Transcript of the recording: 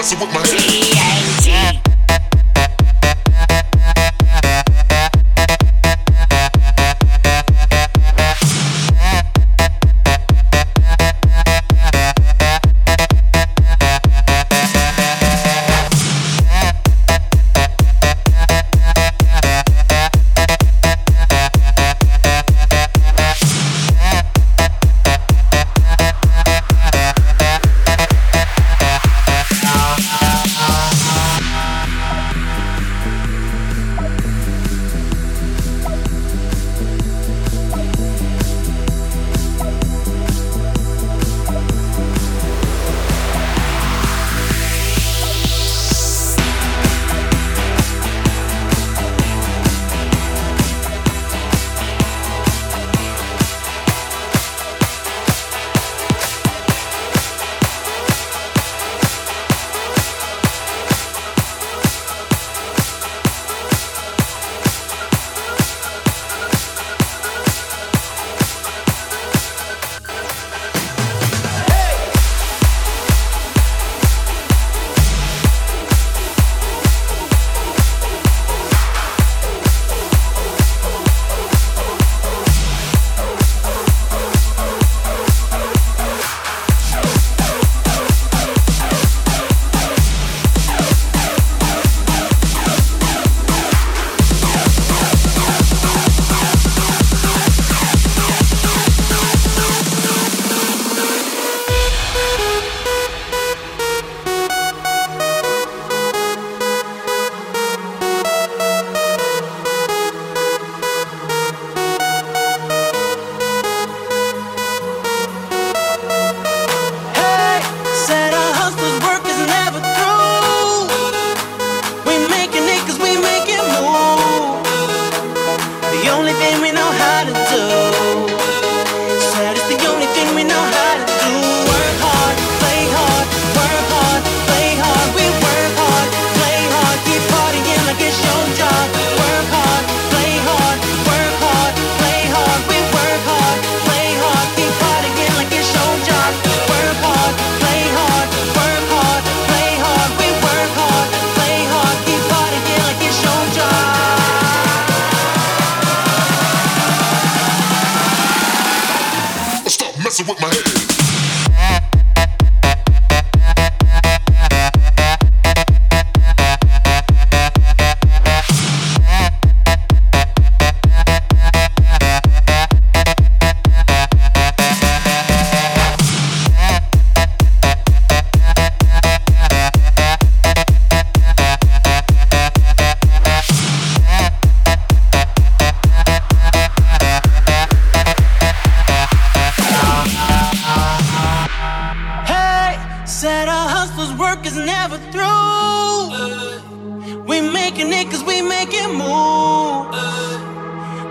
messing with my team.